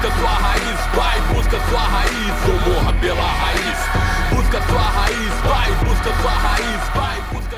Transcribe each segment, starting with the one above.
busca sua raiz, vai, busca sua raiz, ou morra pela raiz.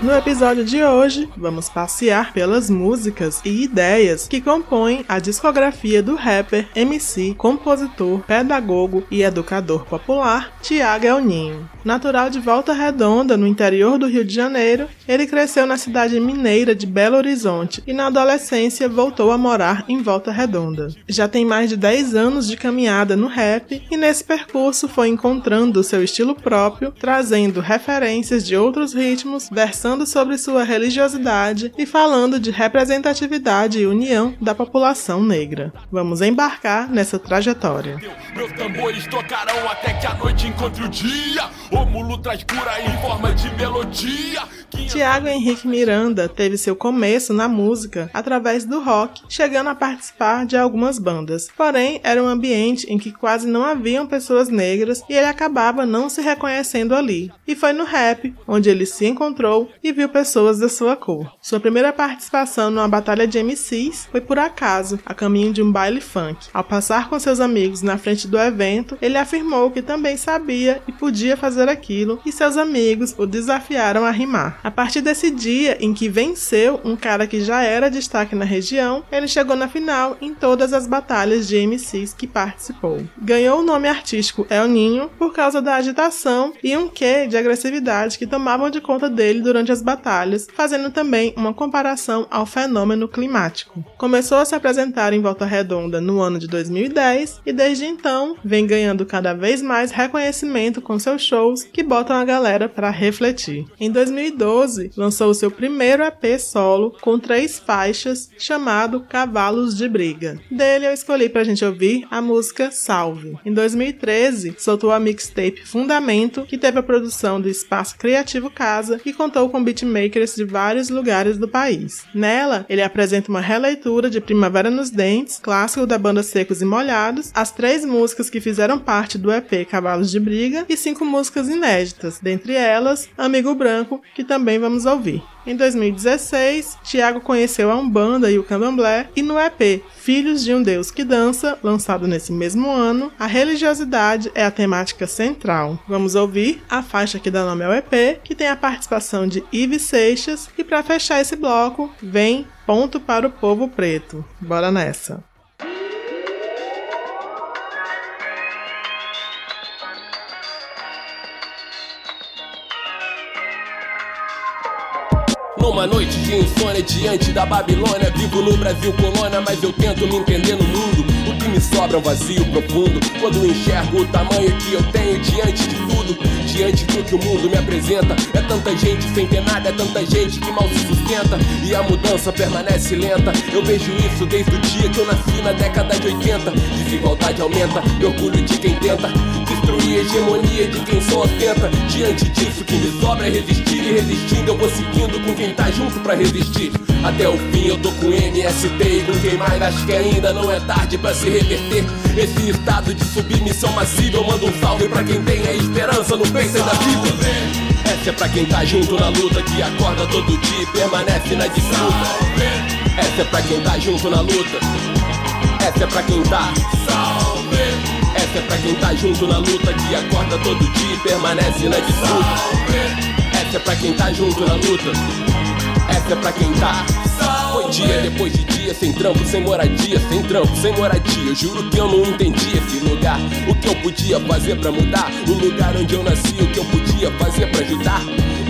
No episódio de hoje, vamos passear pelas músicas e ideias que compõem a discografia do rapper, MC, compositor, pedagogo e educador popular Tiago Elninho. Natural de Volta Redonda, no interior do Rio de Janeiro, ele cresceu na cidade mineira de Belo Horizonte e na adolescência voltou a morar em Volta Redonda. Já tem mais de 10 anos de caminhada no rap e nesse percurso foi encontrando seu estilo próprio, trazendo referências de outros ritmos, versando sobre sua religiosidade e falando de representatividade e união da população negra. Vamos embarcar nessa trajetória. Meus tambores tocarão até que a noite encontre o dia. O mulo traz cura em forma de melodia. Tiago Henrique Miranda teve seu começo na música através do rock, chegando a participar de algumas bandas. Porém, era um ambiente em que quase não haviam pessoas negras e ele acabava não se reconhecendo ali. E foi no rap onde ele se encontrou e viu pessoas da sua cor. Sua primeira participação numa batalha de MCs foi por acaso, a caminho de um baile funk. Ao passar com seus amigos na frente do evento, ele afirmou que também sabia e podia fazer aquilo, e seus amigos o desafiaram a rimar. A partir desse dia em que venceu um cara que já era destaque na região, ele chegou na final em todas as batalhas de MCs que participou. Ganhou o nome artístico El Ninho por causa da agitação e um quê de agressividade que tomavam de conta dele durante as batalhas, fazendo também uma comparação ao fenômeno climático. Começou a se apresentar em Volta Redonda no ano de 2010 e desde então vem ganhando cada vez mais reconhecimento com seus shows que botam a galera para refletir. Em 2012, lançou o seu primeiro EP solo com três faixas, chamado Cavalos de Briga. Dele eu escolhi pra gente ouvir a música Salve. Em 2013, soltou a mixtape Fundamento, que teve a produção do Espaço Criativo Casa e contou com beatmakers de vários lugares do país. Nela, ele apresenta uma releitura de Primavera nos Dentes, clássico da banda Secos e Molhados, as três músicas que fizeram parte do EP Cavalos de Briga e cinco músicas inéditas, dentre elas Amigo Branco, que também vamos ouvir. Em 2016, Tiago conheceu a Umbanda e o Candomblé, e no EP Filhos de um Deus que Dança, lançado nesse mesmo ano, a religiosidade é a temática central. Vamos ouvir a faixa que dá nome ao EP, que tem a participação de Ives Seixas, e para fechar esse bloco, vem Ponto para o Povo Preto. Bora nessa! Numa noite de insônia diante da Babilônia. Vivo no Brasil colônia, mas eu tento me entender no mundo que me sobra é um vazio profundo. Quando enxergo o tamanho que eu tenho diante de tudo Diante do que o mundo me apresenta. É tanta gente sem ter nada, é tanta gente que mal se sustenta. E a mudança permanece lenta. Eu vejo isso desde o dia que eu nasci na década de 80 Desigualdade aumenta, orgulho de quem tenta. Destruir a hegemonia de quem só ostenta Diante disso, que me sobra é resistir. E resistindo eu vou seguindo com quem tá junto pra resistir. Até o fim eu tô com MST e com quem mais? Acho que ainda não é tarde pra se reverter Esse estado de submissão massiva. Eu mando um salve pra quem tem a esperança no peito da vida. Essa é pra quem tá junto na luta Que acorda todo dia e permanece na disputa. Essa é pra quem tá junto na luta. Essa é pra quem tá essa é pra quem tá junto na luta, que acorda todo dia e permanece na disputa. Essa é pra quem tá junto na luta. Essa é pra quem tá. Foi dia depois de dia, sem trampo, sem moradia, sem trampo, sem moradia. Eu juro que eu não entendi esse lugar. O que eu podia fazer pra mudar? O lugar onde eu nasci, o que eu podia fazer pra ajudar?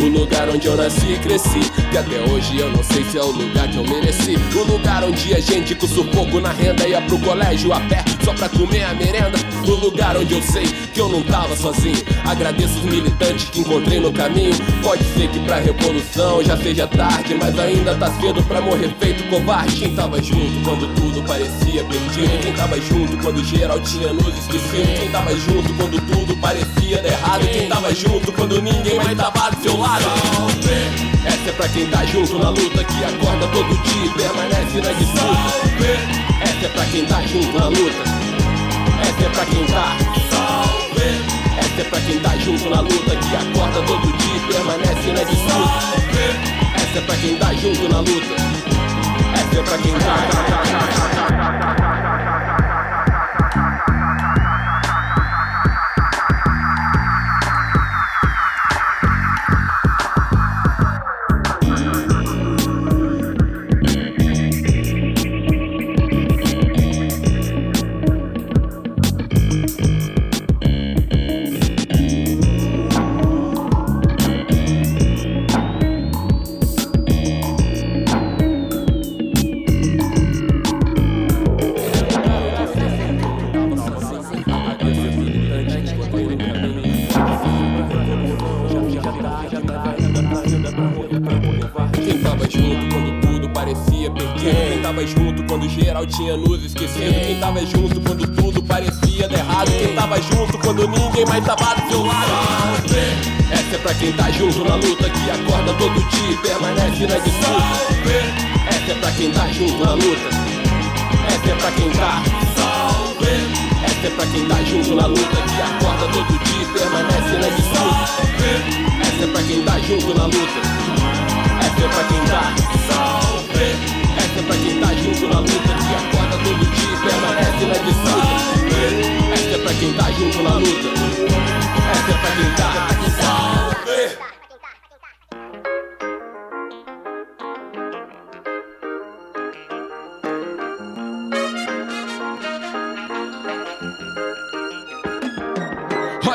O lugar onde eu nasci e cresci. Que até hoje eu não sei se é o lugar que eu mereci. O lugar onde a gente com sufoco na renda Ia pro colégio a pé só pra comer a merenda. No lugar onde eu sei que eu não tava sozinho. Agradeço os militantes que encontrei no caminho. Pode ser que pra revolução já seja tarde Mas ainda tá cedo pra morrer feito covarde. Quem tava junto quando tudo parecia perdido? Quem tava junto quando geral tinha nos esquecido? Quem tava junto quando tudo parecia errado? Quem tava junto quando ninguém mais tava do seu lado essa é pra quem tá junto na luta, que acorda todo dia e permanece na disputa. Essa é pra quem tá junto na luta. Essa é pra quem tá. Essa é pra quem tá junto na luta, que acorda todo dia e permanece na disputa. Essa é pra quem tá junto na luta. Essa é pra quem tá. Quem tá junto na luta, que acorda todo dia e permanece na disputa. Essa é pra quem tá junto na luta. Essa é pra quem tá. Essa é pra quem tá junto na luta, que acorda todo dia e permanece na disputa. Essa é pra quem tá junto na luta. Essa é pra quem tá. Essa é pra quem tá junto na luta, que acorda todo dia e permanece na disputa. Essa é pra quem tá junto na luta. Essa é pra quem tá.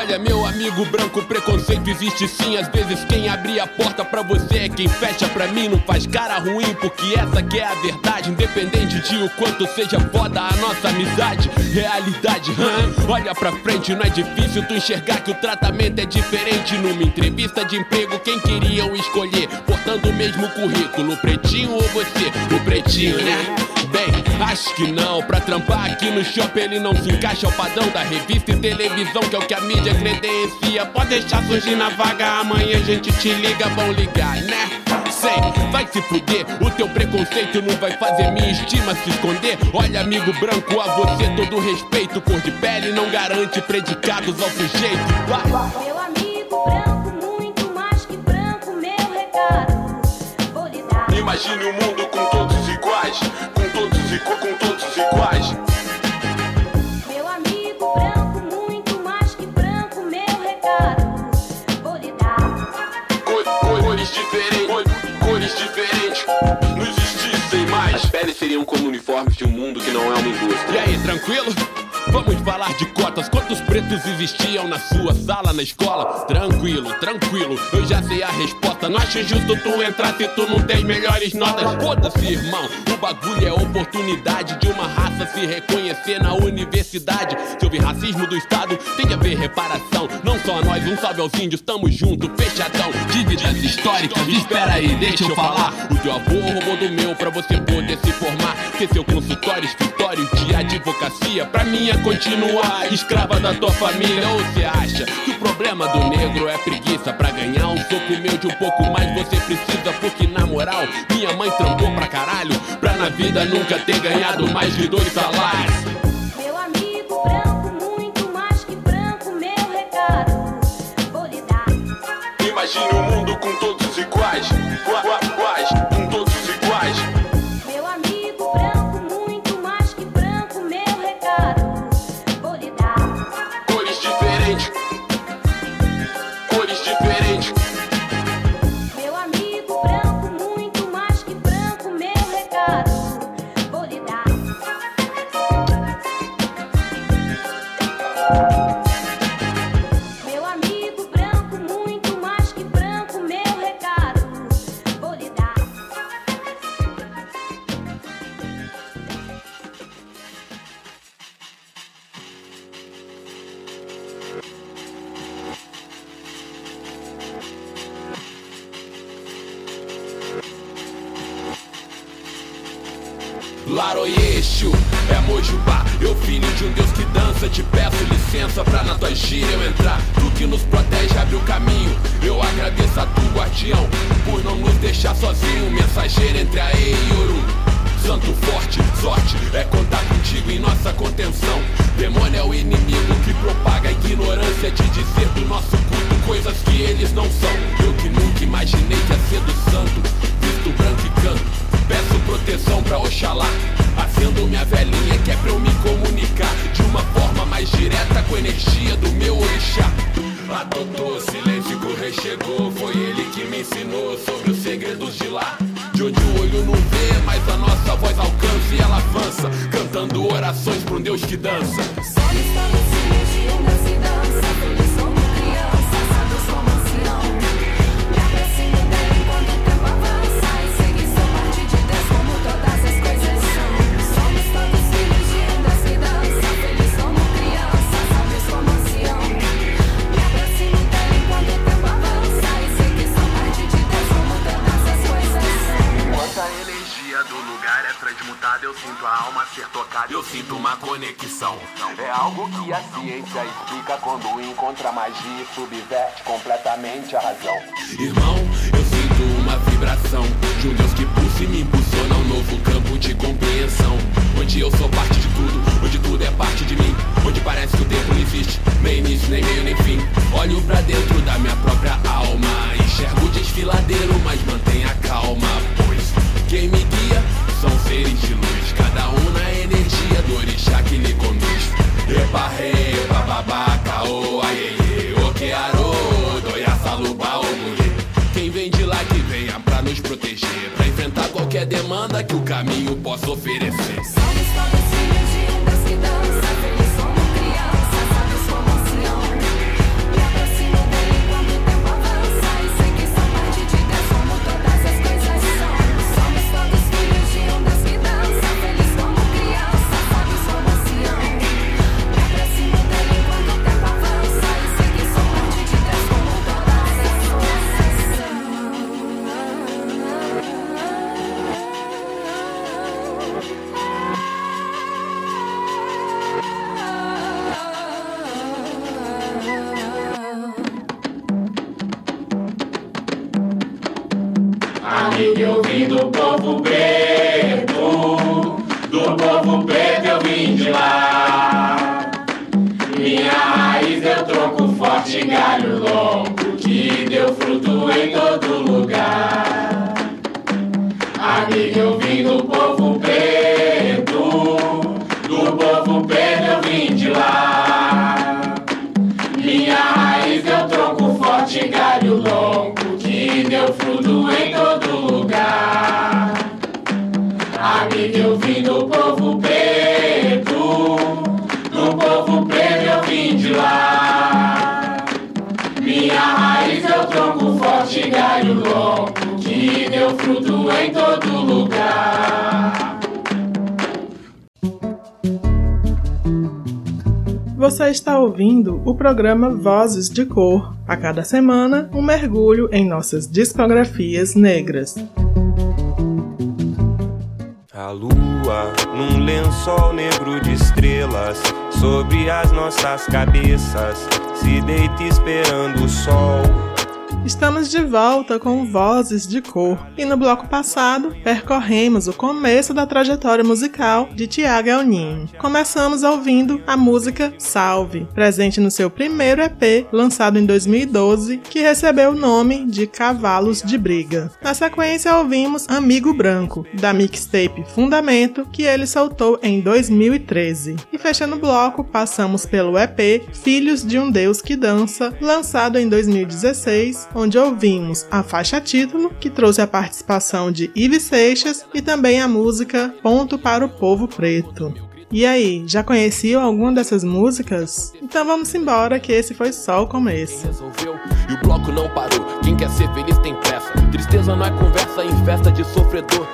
Olha, meu amigo branco, preconceito existe sim. Às vezes quem abre a porta pra você é quem fecha pra mim. Não faz cara ruim, porque essa que é a verdade. Independente de o quanto seja foda a nossa amizade. Realidade, hum, olha pra frente, não é difícil tu enxergar que o tratamento é diferente. Numa entrevista de emprego, quem queriam escolher? Portando o mesmo currículo, pretinho ou você? O pretinho, né? Bem, acho que não. Pra trampar aqui no shopping ele não se encaixa ao padrão da revista e televisão, que é o que a mídia credencia. Pode deixar surgir na vaga, amanhã a gente te liga, vão ligar, né? Sei, vai se fuder, o teu preconceito não vai fazer minha estima se esconder. Olha, amigo branco, a você todo respeito. Cor de pele não garante predicados ao sujeito. Vai. Meu amigo branco, muito mais que branco, meu recado. Vou lhe dar. Imagine o um mundo com todos iguais, com todos, e com todos iguais. De um mundo que não é uma indústria. E aí, tranquilo? Vamos falar de cotas. Quantos pretos existiam na sua sala, na escola? Tranquilo, tranquilo, eu já sei a resposta. Não acho justo tu entrar se tu não tens melhores notas. Foda-se, irmão. O bagulho é oportunidade de uma raça se reconhecer na universidade. Se houver racismo do Estado, tem que haver reparação. Não só nós, um salve aos índios, tamo junto, fechadão. Dívidas históricas, espera aí, deixa eu falar. O teu avô roubou do meu pra você poder se formar. Ter seu consultório, escritório de advocacia, pra mim é continuar escrava da tua família. Ou você acha que o problema do negro é preguiça? Pra ganhar um soco meu de um pouco mais você precisa, porque na moral, minha mãe trampou pra caralho. Pra na vida nunca ter ganhado mais de dois salários. Imagine o um mundo com todos iguais. Amiga, eu vim do povo preto, do povo preto eu vim de lá. Minha raiz é o tronco forte, galho longo, que deu fruto em todo lugar. Amigo, eu vim do povo preto, do povo preto eu vim de lá. Minha raiz é o tronco forte, galho longo eu fruto em todo lugar. Amigo, eu vim do povo preto, do povo preto eu vim de lá. Minha raiz é o tronco forte, galho longo, que deu fruto em todo lugar. Você está ouvindo o programa Vozes de Cor. A cada semana, um mergulho em nossas discografias negras. A lua num lençol negro de estrelas sobre as nossas cabeças se deita esperando o sol. Estamos de volta com Vozes de Cor e no bloco passado percorremos o começo da trajetória musical de Tiago Elninho. Começamos ouvindo a música Salve, presente no seu primeiro EP, lançado em 2012, que recebeu o nome de Cavalos de Briga. Na sequência ouvimos Amigo Branco, da mixtape Fundamento, que ele soltou em 2013. E fechando o bloco, passamos pelo EP Filhos de um Deus que Dança, lançado em 2016, onde ouvimos a faixa título, que trouxe a participação de Ives Seixas, e também a música Ponto para o Povo Preto. E aí, já conheciam alguma dessas músicas? Então vamos embora que esse foi só o começo. resolveu e o bloco não parou. Quem quer ser feliz tem pressa. Tristeza não é conversa em festa de sofredor.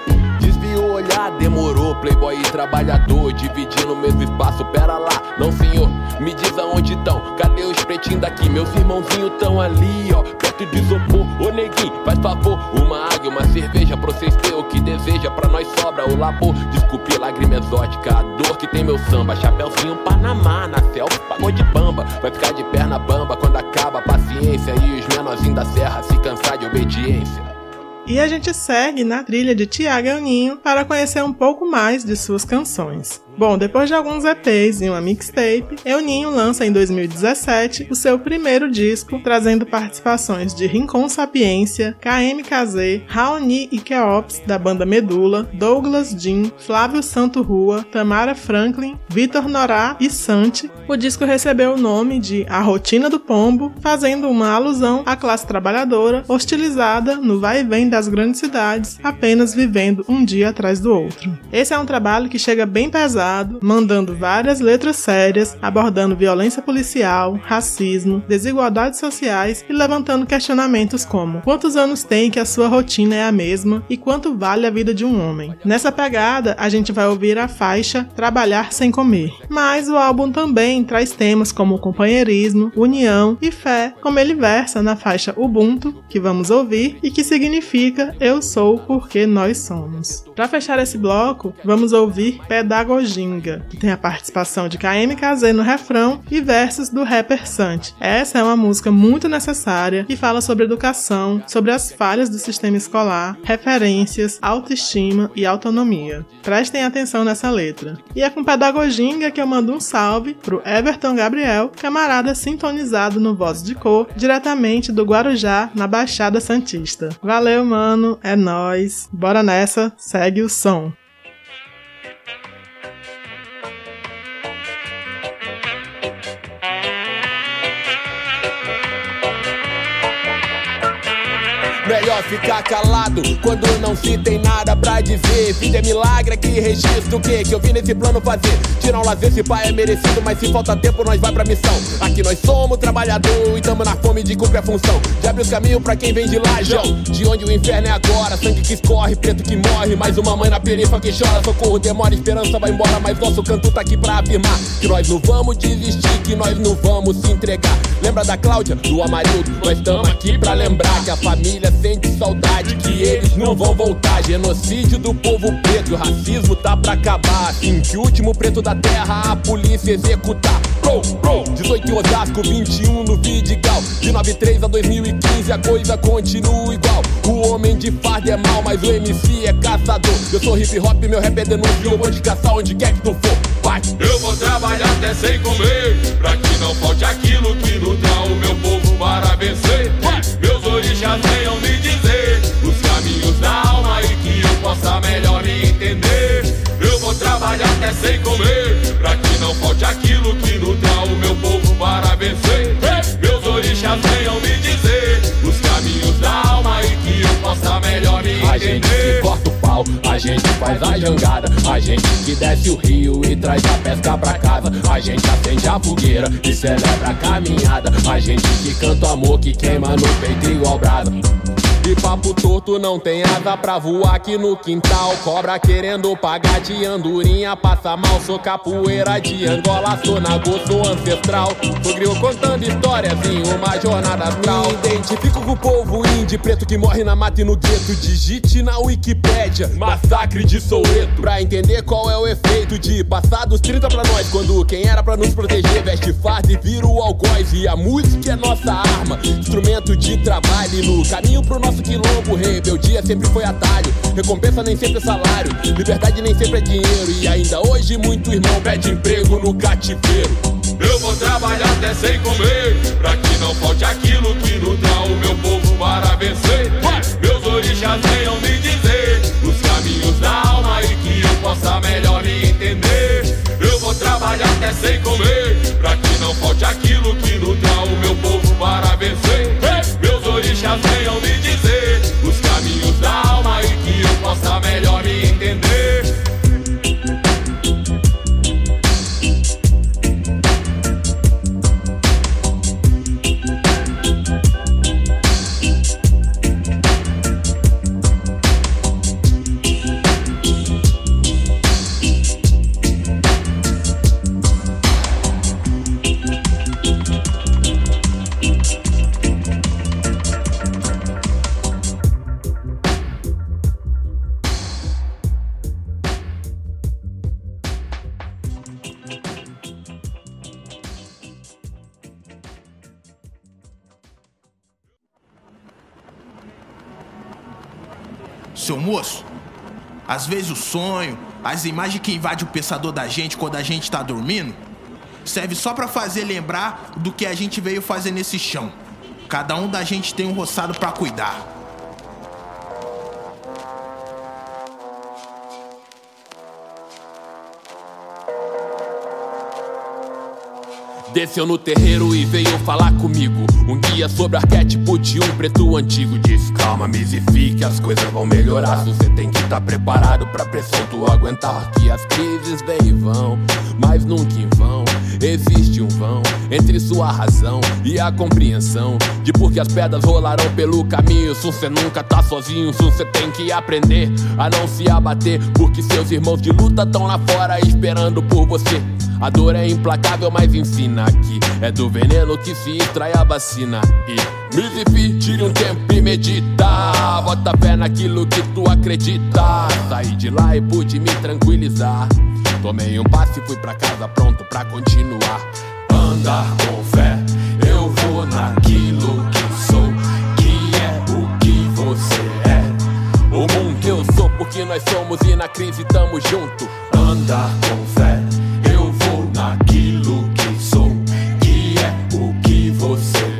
O olhar, demorou. Playboy e trabalhador, dividindo o mesmo espaço. Pera lá, não senhor, me diz aonde tão. Cadê os pretinhos daqui? Meus irmãozinhos tão ali, ó, perto de isopor. Ô neguinho, faz favor, uma água, uma cerveja pra vocês ter o que deseja. Pra nós sobra o labor. Desculpe, lágrima exótica, a dor que tem meu samba. Chapeuzinho Panamá, na selva, pagou de bamba. Vai ficar de perna bamba quando acaba a paciência. E os menorzinhos da serra se cansar de obediência. E a gente segue na trilha de Tiago Elninho para conhecer um pouco mais de suas canções. Bom, depois de alguns EPs e uma mixtape, Euninho lança em 2017 o seu primeiro disco, trazendo participações de Rincon Sapiência, KMKZ, Raoni e Keops, da banda Medula, Douglas Jean, Flávio Santo Rua, Tamara Franklin, Vitor Norá e Santi. O disco recebeu o nome de A Rotina do Pombo, fazendo uma alusão à classe trabalhadora hostilizada no vai e vem das grandes cidades, apenas vivendo um dia atrás do outro. Esse é um trabalho que chega bem pesado mandando várias letras sérias, abordando violência policial, racismo, desigualdades sociais e levantando questionamentos como: quantos anos tem que a sua rotina é a mesma e quanto vale a vida de um homem? Nessa pegada, a gente vai ouvir a faixa Trabalhar sem comer. Mas o álbum também traz temas como companheirismo, união e fé, como ele versa na faixa Ubuntu, que vamos ouvir e que significa Eu sou porque nós somos. Para fechar esse bloco, vamos ouvir Pedagogia Ginga, que tem a participação de KMKZ no refrão e versos do rapper Sant. Essa é uma música muito necessária que fala sobre educação, sobre as falhas do sistema escolar, referências, autoestima e autonomia. Prestem atenção nessa letra. E é com Pedagoginga que eu mando um salve pro Everton Gabriel, camarada sintonizado no Voz de Cor, diretamente do Guarujá, na Baixada Santista. Valeu, mano, é nós. Bora nessa, segue o som. Melhor ficar calado quando não se tem nada pra dizer. Vida é milagre aqui, registro o que que eu vim nesse plano fazer. Tirar um lazer se pai é merecido, mas se falta tempo nós vai pra missão. Aqui nós somos trabalhador e tamo na fome de cumprir a função. De abrir os caminhos pra quem vem de lá, João. De onde o inferno é agora, sangue que escorre, preto que morre. Mais uma mãe na perifa que chora, socorro demora, esperança vai embora. Mas nosso canto tá aqui pra afirmar que nós não vamos desistir, que nós não vamos se entregar. Lembra da Cláudia, do Amarildo? Nós estamos aqui pra lembrar que a família sente saudade, que eles não vão voltar. Genocídio do povo preto, racismo tá pra acabar. Assim que o último preto da terra a polícia executar. Bro, bro, 18 em Osasco, 21 no Vidigal. De 93 a 2015 a coisa continua igual. O homem de farda é mal, mas o MC é caçador. Eu sou hip hop, meu rap é denúncio. Eu vou te caçar onde quer que tu for. Vai! Eu vou trabalhar até sem comer, pra que não falte aquilo que nutra o meu povo para vencer. Meus orixás venham me dizer os caminhos da alma e que eu possa melhor me entender. Eu vou trabalhar até sem comer, pra que não falte aquilo que nutra o meu povo para vencer. Meus orixás venham me dizer os caminhos da alma e que eu possa melhor me A gente que entender. A gente faz a jangada, a gente que desce o rio e traz a pesca pra casa. A gente acende a fogueira e celebra a caminhada. A gente que canta o amor que queima no peito igual brasa. E papo torto não tem asa pra voar aqui no quintal. Cobra querendo pagar de andorinha, passa mal. Sou capoeira de Angola, sou nago, sou ancestral. Sou griot contando histórias em uma jornada astral. Me identifico com o povo índio preto que morre na mata e no gueto. Digite na Wikipédia, massacre de Soweto. Pra entender qual é o efeito de passar dos 30 pra nós. Quando quem era pra nos proteger veste farda e vira o algoz. E a música é nossa arma, instrumento de trabalho. E no caminho pro nosso quilombo, rebeldia sempre foi atalho. Recompensa nem sempre é salário, liberdade nem sempre é dinheiro. E ainda hoje muito irmão pede emprego no cativeiro. Eu vou trabalhar até sem comer, pra que não falte aquilo que nutra o meu povo para vencer. Meus orixás venham me dizer os caminhos da alma e que eu possa melhor me entender. Eu vou trabalhar até sem comer, pra que não falte aquilo que nutra o meu povo para vencer. Meus orixás venham me Seu moço, às vezes o sonho, as imagens que invadem o pensador da gente quando a gente tá dormindo, serve só pra fazer lembrar do que a gente veio fazer nesse chão. Cada um da gente tem um roçado pra cuidar. Desceu no terreiro e veio falar comigo. Um guia sobre arquétipo de um preto antigo. Disse: Calma, misifique, as coisas vão melhorar. Você tem que estar preparado pra pressão tu aguentar. Que as crises vêm e vão, mas nunca em vão. Existe um vão entre sua razão e a compreensão de por que as pedras rolarão pelo caminho. Sul, cê nunca tá sozinho, sul, cê tem que aprender a não se abater. Porque seus irmãos de luta tão lá fora esperando por você. A dor é implacável, mas ensina que é do veneno que se extrai a vacina. E Mizifi, tire um tempo e medita. Bota fé naquilo que tu acredita. Saí de lá e pude me tranquilizar. Tomei um passe e fui pra casa pronto pra continuar. Andar com fé, eu vou naquilo que sou, que é o que você é. O mundo eu sou porque nós somos e na crise tamo junto. Andar com fé, eu vou naquilo que sou, que é o que você é.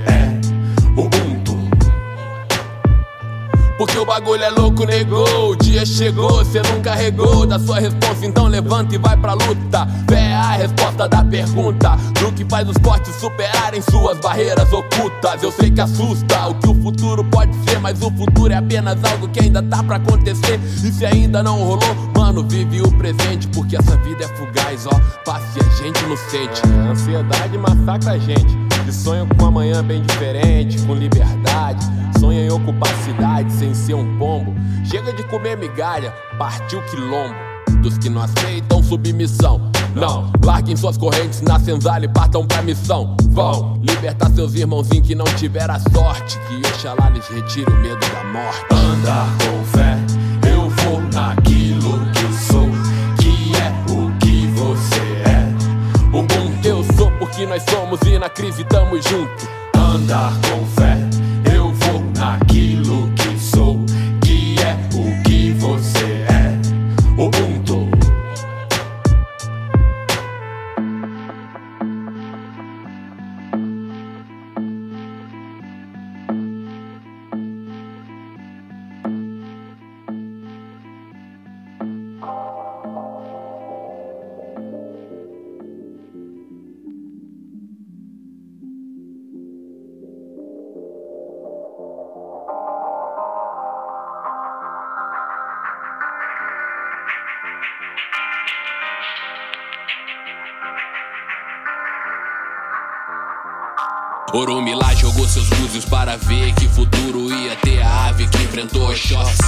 Porque o bagulho é louco, negou. O dia chegou, cê não carregou da sua resposta, então levanta e vai pra luta. Fé é a resposta da pergunta do que faz os fortes superarem suas barreiras ocultas. Eu sei que assusta o que o futuro pode ser, mas o futuro é apenas algo que ainda tá pra acontecer. E se ainda não rolou, mano, vive o presente, porque essa vida é fugaz, ó. Passe a gente não sente. A ansiedade massacra a gente. E sonho com um amanhã bem diferente, com liberdade. Sonha em ocupar cidade sem ser um pombo. Chega de comer migalha, partiu quilombo. Dos que não aceitam submissão. Não, larguem suas correntes na senzala e partam pra missão. Vão libertar seus irmãozinhos que não tiveram a sorte. Que Oxalá lhes retire o medo da morte. Andar com fé, eu vou naquilo que sou, que é o que você é. O bom que eu sou porque nós somos e na crise tamo junto. Andar com fé, eu vou naquilo você Oromilá jogou seus búzios para ver que futuro ia ter a ave que enfrentou Oxóssi.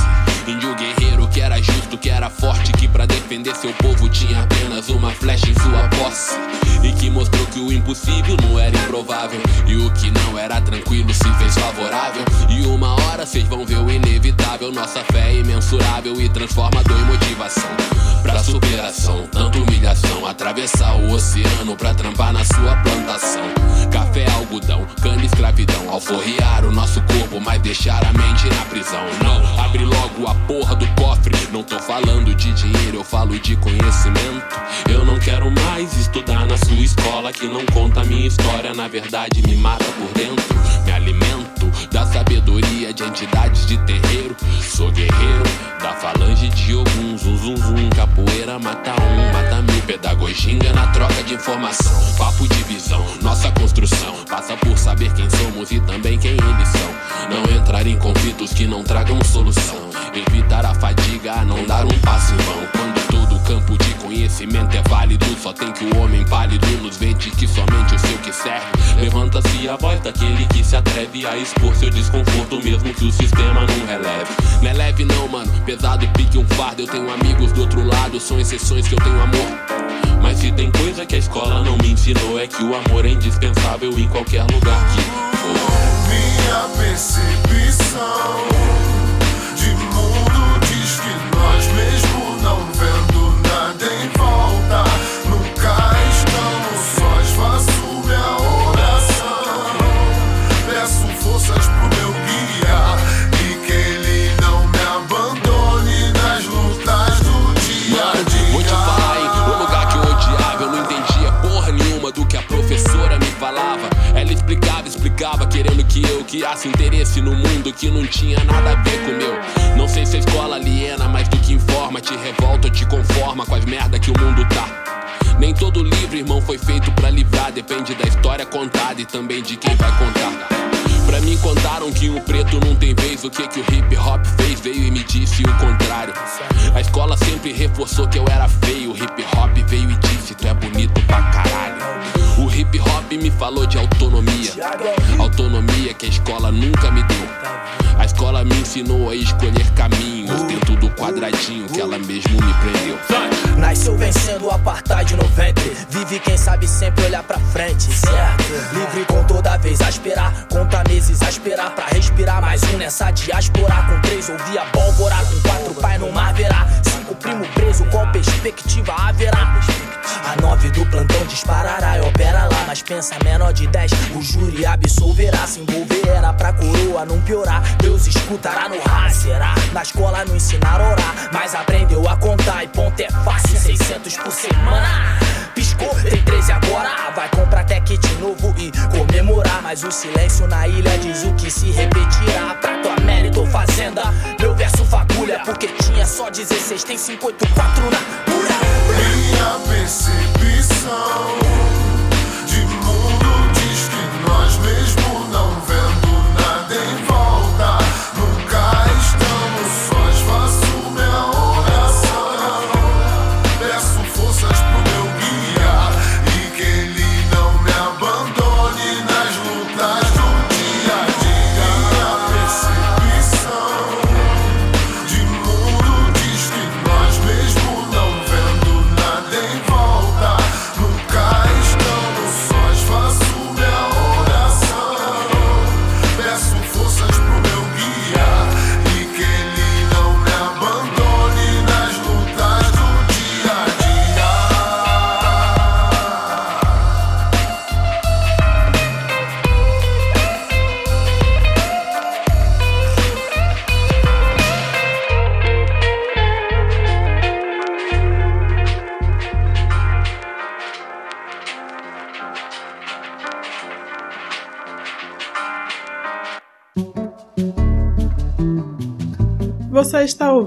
Índio guerreiro que era justo, que era forte, que pra defender seu povo tinha apenas uma flecha em sua posse. E que mostrou que o impossível não era improvável. E o que não era tranquilo se fez favorável. E uma hora vocês vão ver o inevitável. Nossa fé é imensurável e transformador em motivação. Pra superação, tanta humilhação. Atravessar o oceano pra trampar na sua plantação. Café, algodão, cana, escravidão. Alforriar o nosso corpo, mas deixar a mente na prisão. Não, abre logo a porra do cofre. Não tô falando de dinheiro, eu falo de conhecimento. Eu não quero mais estudar na sua escola que não conta a minha história. Na verdade, me mata por dentro. Me alimento da sabedoria de entidades de terreiro. Sou guerreiro da falange de alguns. Zum, zum, zum. Capoeira mata um, mata mil. Pedagogia na troca de informação. Papo de visão, nossa construção. Passa por saber quem somos e também quem eles são. Não entrar em conflitos que não tragam solução. Evitar a fadiga, não dar um passo em vão. Quando campo de conhecimento é válido, só tem que o homem pálido nos vende que somente o seu que serve. Levanta-se a voz daquele que se atreve a expor seu desconforto, mesmo que o sistema não releve. Não é leve, não, mano. Pesado pique um fardo. Eu tenho amigos do outro lado, são exceções que eu tenho amor. Mas se tem coisa que a escola não me ensinou, é que o amor é indispensável em qualquer lugar que for. Minha percepção de mundo diz que nós, mesmo criasse interesse no mundo que não tinha nada a ver com o meu. Não sei se a escola aliena, mas do que informa, te revolta ou te conforma com as merda que o mundo tá. Nem todo livro, irmão, foi feito pra livrar. Depende da história contada e também de quem vai contar. Pra mim contaram que o preto não tem vez. O que que o hip hop fez veio e me disse o contrário. A escola sempre reforçou que eu era feio. O hip hop veio e disse: Tu é bonito pra caralho. Hip hop me falou de autonomia. Autonomia que a escola nunca me deu. A escola me ensinou a escolher caminhos dentro do quadradinho que ela mesmo me prendeu. Nasceu vencendo o apartheid no ventre. Vive quem sabe sempre olhar pra frente, certo? Livre com toda vez a esperar. Conta meses a esperar pra respirar. Mais um nessa diáspora. Com três ouvia pólvora. Com quatro pai no mar verá. Primo preso, qual perspectiva haverá? A nove do plantão disparará e opera lá. Mas pensa menor de dez, o júri absolverá. Se envolver era pra coroa não piorar. Deus escutará no ra, será? Na escola não ensinaram a orar, mas aprendeu a contar. E ponto é fácil, 600 por semana. Piscou, tem 13 agora. Vai comprar até kit novo e comemorar. Mas o silêncio na ilha diz o que se repetirá. Pra tua mérito, fazenda. Meu verso fagulha, porque tinha só 16, tem 54 na pura. Minha percepção de mundo diz que nós, mesmo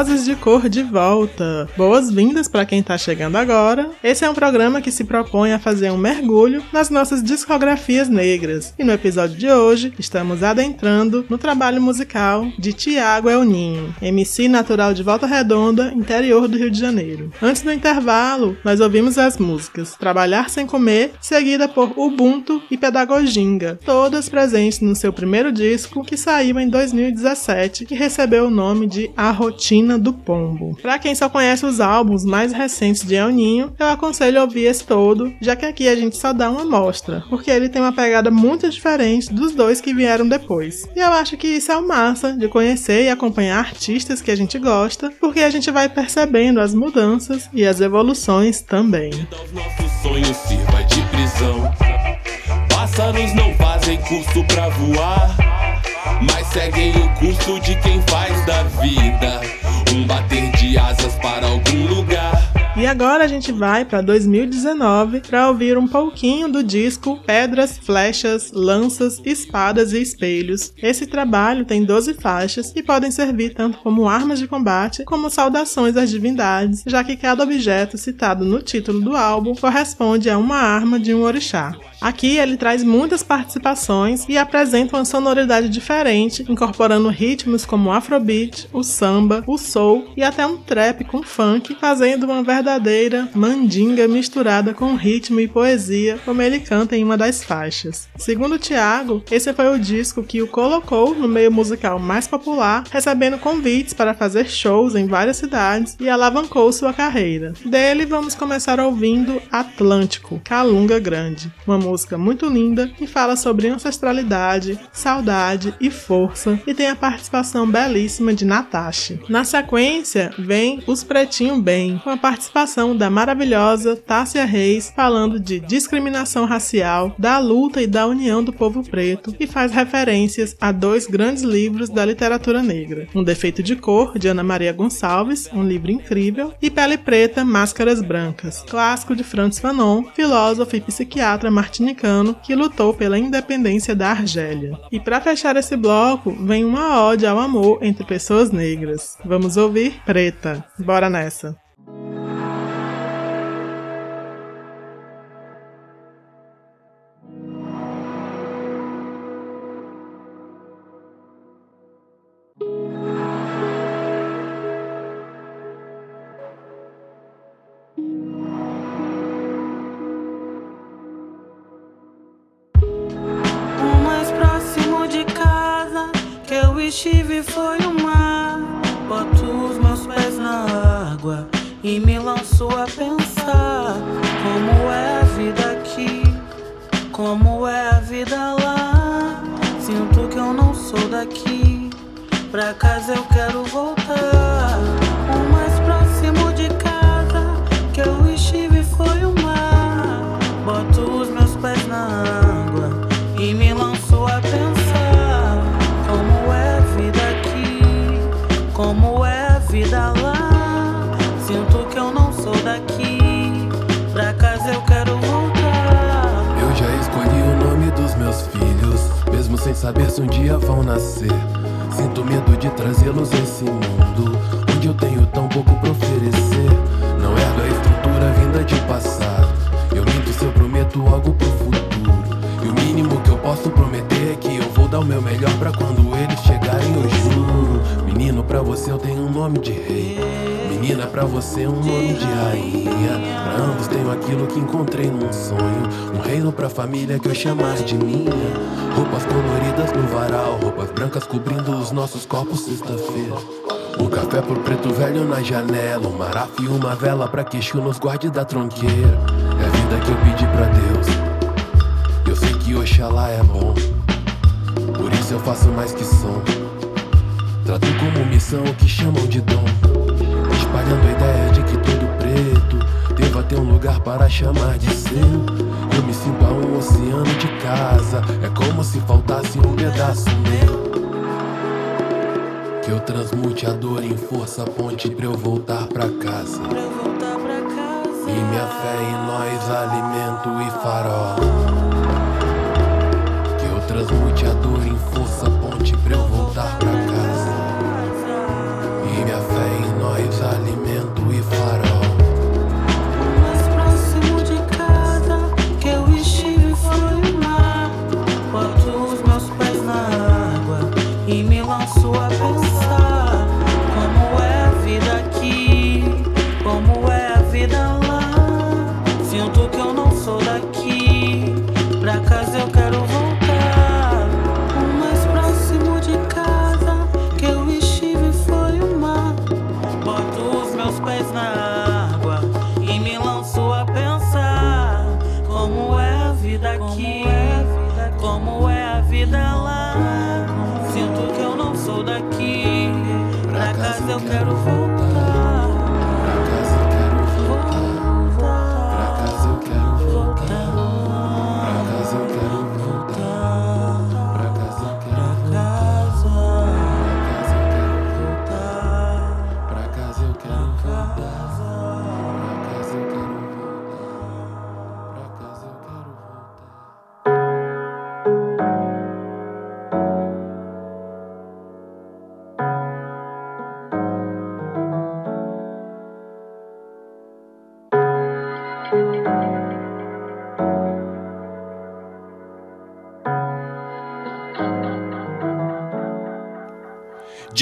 Vozes de Cor de volta. Boas-vindas para quem tá chegando agora. Esse é um programa que se propõe a fazer um mergulho nas nossas discografias negras. E no episódio de hoje, estamos adentrando no trabalho musical de Tiago El Ninho, MC natural de Volta Redonda, interior do Rio de Janeiro. Antes do intervalo, nós ouvimos as músicas Trabalhar Sem Comer, seguida por Ubuntu e Pedagoginga, todas presentes no seu primeiro disco, que saiu em 2017 e recebeu o nome de A Rotina do Pombo. Para quem só conhece os álbuns mais recentes de El Ninho, eu aconselho ouvir esse todo, já que aqui a gente só dá uma amostra, porque ele tem uma pegada muito diferente dos dois que vieram depois. E eu acho que isso é o massa de conhecer e acompanhar artistas que a gente gosta, porque a gente vai percebendo as mudanças e as evoluções também. Prisão. Pássaros não fazem curso pra voar, mas seguem o curso de quem faz da vida um bater de asas para algum lugar. E agora a gente vai para 2019 para ouvir um pouquinho do disco Pedras, Flechas, Lanças, Espadas e Espelhos. Esse trabalho tem 12 faixas e podem servir tanto como armas de combate como saudações às divindades, já que cada objeto citado no título do álbum corresponde a uma arma de um orixá. Aqui ele traz muitas participações e apresenta uma sonoridade diferente, incorporando ritmos como o afrobeat, o samba, o soul e até um trap com funk, fazendo uma verdadeira mandinga misturada com ritmo e poesia, como ele canta em uma das faixas. Segundo Thiago, esse foi o disco que o colocou no meio musical mais popular, recebendo convites para fazer shows em várias cidades e alavancou sua carreira. Dele vamos começar ouvindo Atlântico, Calunga Grande, uma música muito linda que fala sobre ancestralidade, saudade e força e tem a participação belíssima de Natasha. Na sequência vem Os Pretinho Bem, com a participação da maravilhosa Tássia Reis falando de discriminação racial, da luta e da união do povo preto e faz referências a dois grandes livros da literatura negra: Um Defeito de Cor, de Ana Maria Gonçalves, um livro incrível, e Pele Preta, Máscaras Brancas, clássico de Franz Fanon, filósofo e psiquiatra martiniano que lutou pela independência da Argélia. E para fechar esse bloco, vem uma ode ao amor entre pessoas negras. Vamos ouvir Preta. Bora nessa. Vela pra que Exu nos guarde da tronqueira. É a vida que eu pedi pra Deus. Eu sei que Oxalá é bom, por isso eu faço mais que som. Trato como missão o que chamam de dom, espalhando a ideia de que todo preto deva ter um lugar para chamar de seu. Eu me sinto a um oceano de casa, é como se faltasse um pedaço meu. Que eu transmute a dor em força, ponte pra eu voltar pra casa. E minha fé em nós, alimento e farol. Que eu transmute a dor em força, ponte pra eu voltar pra casa.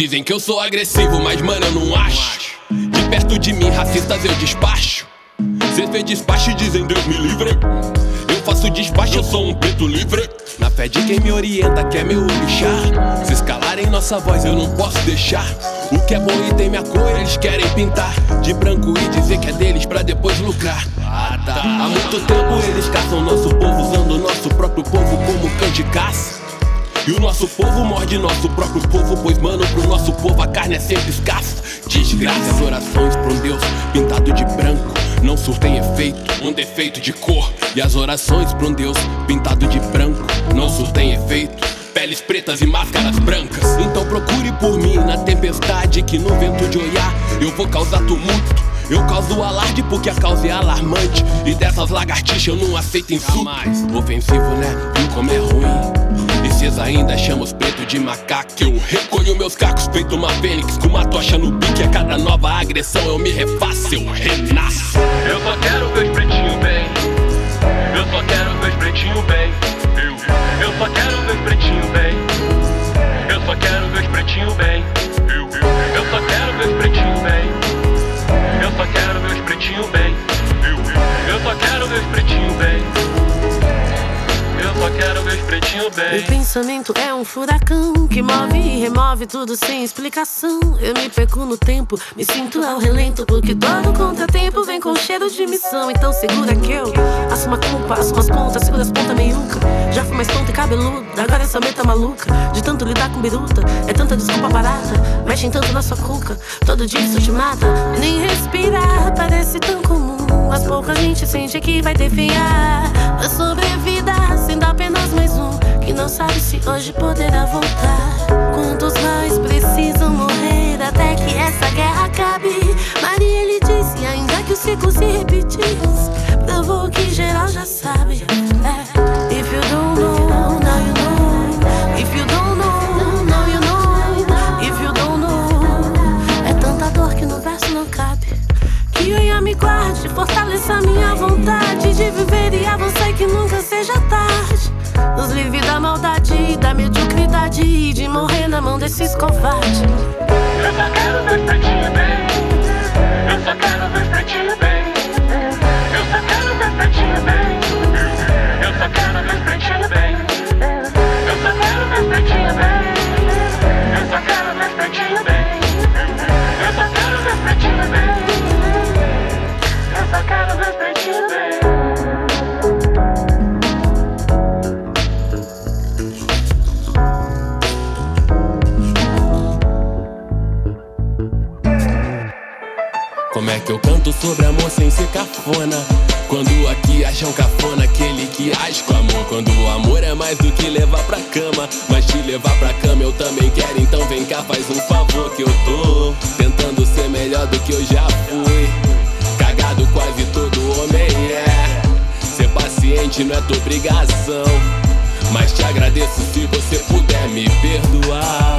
Dizem que eu sou agressivo, mas mano, eu não acho. De perto de mim, racistas eu despacho. Cê fez despacho e dizem Deus me livre. Eu faço despacho, eu sou um preto livre. Na fé de quem me orienta, que é meu orixá. Se escalarem nossa voz, eu não posso deixar. O que é bom e tem minha cor, eles querem pintar de branco e dizer que é deles pra depois lucrar. Ah, tá. Há muito tempo eles caçam nosso povo, usando nosso próprio povo como cão de caça. E o nosso povo morde nosso próprio povo, pois, mano, pro nosso povo a carne é sempre escassa. Desgraça, as orações pra um Deus pintado de branco não surtem efeito, um defeito de cor. E as orações pra um Deus pintado de branco não surtem efeito. Peles pretas e máscaras brancas. Então procure por mim na tempestade que no vento de olhar eu vou causar tumulto. Eu causo alarde porque a causa é alarmante. E dessas lagartixas eu não aceito insulto. Ofensivo, né? Viu como é ruim? E cês ainda chamam os pretos de macaco. Eu recolho meus cacos feito uma fênix com uma tocha no bique. A cada nova agressão eu me refaço, eu renasço. Eu só quero ver os pretinhos bem. Eu só quero ver os pretinhos bem. Bem. pensamento é um furacão que move e remove tudo sem explicação. Eu me perco no tempo, me sinto ao relento, porque todo contratempo vem com cheiro de missão. Então segura que eu assumo a culpa, assumo as pontas, segura as pontas meiuca. Já fui mais tonta e cabeluda, agora essa meta maluca. De tanto lidar com biruta, é tanta desculpa barata. Mexem tanto na sua cuca, todo dia isso te mata. Nem respirar parece tão comum. Mas pouca gente sente que vai definhar a sobrevida, sendo apenas mais um não sabe se hoje poderá voltar. Quantos mais precisam morrer até que essa guerra acabe? Maria lhe disse, ainda que o ciclo se repetisse, provou que geral já sabe. É, if you don't know, now you know. If you don't know, now you know. If you don't know, é tanta dor que no verso não cabe. Que Oiá me guarde, fortaleça minha vontade de viver e da mediocridade e de morrer na mão desses covardes. Eu só quero ver os pretinhos bem. Eu só quero ver os pretinhos bem. Eu só quero ver os pretinhos sobre amor sem ser cafona? Quando aqui acham cafona aquele que age com amor. Quando o amor é mais do que levar pra cama. Mas te levar pra cama eu também quero. Então vem cá, faz um favor que eu tô tentando ser melhor do que eu já fui. Cagado quase todo homem é. Ser paciente não é tua obrigação. Mas te agradeço se você puder me perdoar.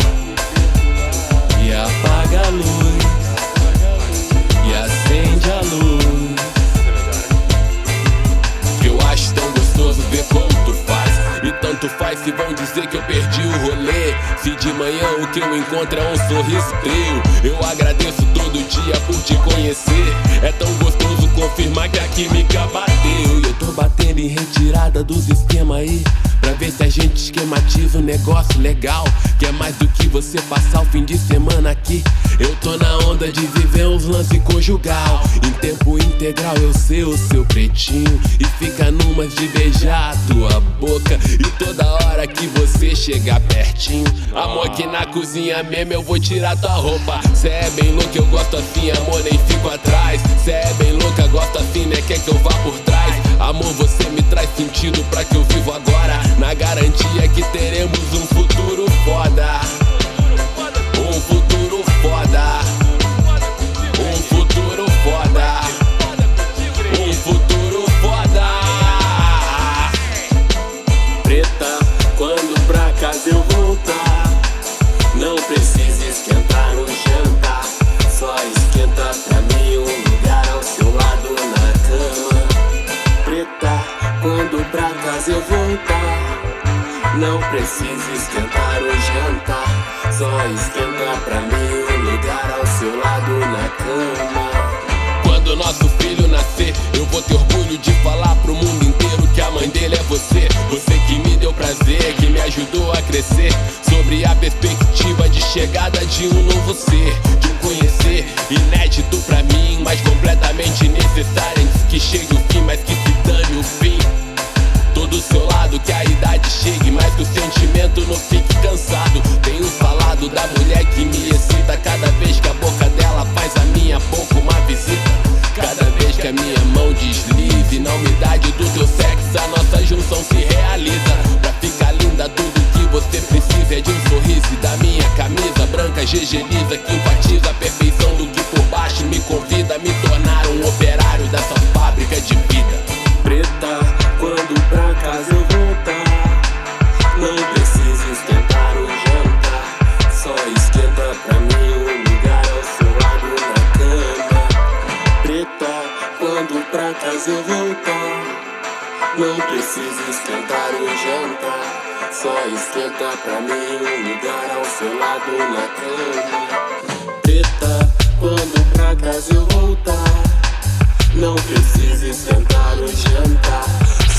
E apaga a luz se vão dizer que eu perdi o rolê. Se de manhã o que eu encontro é um sorriso teu. Eu agradeço todo dia por te conhecer. É tão gostoso confirmar que a química bateu. E eu tô batendo em retirada dos esquemas aí. Pra ver se a gente esquematiza um negócio legal. Que é mais do que você passar o fim de semana aqui. Eu tô na onda de viver uns lance conjugal. Em tempo integral eu sei o seu pretinho. E fica numas de beijar a tua boca. E toda hora que você chegar pertinho. Amor, aqui na cozinha mesmo eu vou tirar tua roupa. Cê é bem louco, eu gosto assim, amor, nem fico atrás. Cê é bem louca, gosto assim, né? Quer que eu vá por trás. Amor, você me traz sentido pra que eu vivo agora. Na garantia que teremos um futuro foda. Um futuro pra casa eu voltar, não precisa esquentar o jantar. Só esquenta pra mim um lugar ao seu lado na cama. Quando nosso filho nascer, eu vou ter orgulho de falar pro mundo inteiro que a mãe dele é você. Você que me deu prazer, que me ajudou a crescer. Sobre a perspectiva de chegada de um novo ser, de um conhecer inédito pra mim, mas completamente necessário. Que chegue o fim, mas que se dane o fim. Todo o seu lado, que a idade chegue, mas que o sentimento não fique cansado. Tenho falado da mulher que me excita cada vez que a boca dela faz a minha boca uma visita. Cada vez que a minha mão deslize na umidade do teu sexo, a nossa junção se realiza. Pra ficar linda, tudo que você precisa é de um sorriso e da minha camisa branca gegeliza que enfatiza a Só esquenta pra mim um lugar ao seu lado na cama. Preta, quando pra casa eu voltar. Não precisa esquentar o jantar.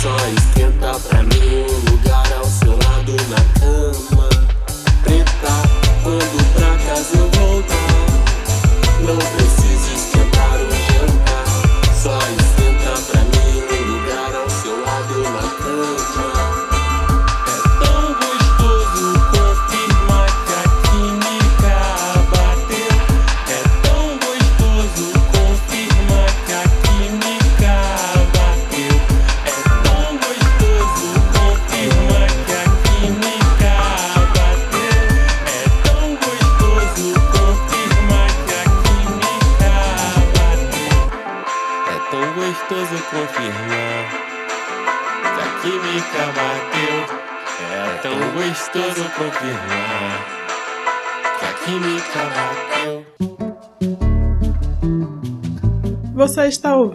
Só esquenta pra mim um lugar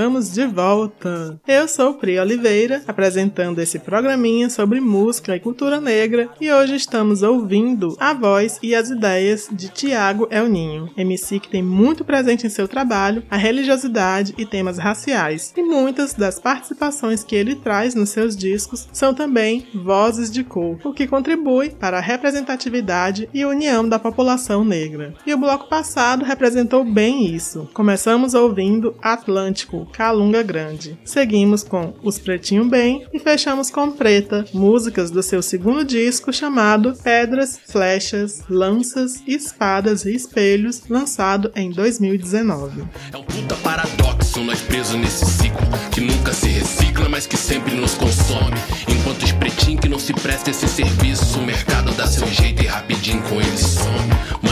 Estamos de volta. Eu sou Pri Oliveira, apresentando esse programinha sobre música e cultura negra, e hoje estamos ouvindo a voz e as ideias de Tiago El Ninho, MC que tem muito presente em seu trabalho a religiosidade e temas raciais, e muitas das participações que ele traz nos seus discos são também vozes de cor, o que contribui para a representatividade e união da população negra. E o bloco passado representou bem isso. Começamos ouvindo Atlântico, Calunga Grande. Seguimos com Os Pretinho Bem e fechamos com Preta, músicas do seu segundo disco chamado Pedras, Flechas, Lanças, Espadas e Espelhos, lançado em 2019. É um puta paradoxo, nós presos nesse ciclo que nunca se recicla, mas que sempre nos consome. Enquanto os pretinhos que não se prestam esse serviço, o mercado dá seu jeito e rapidinho com ele some.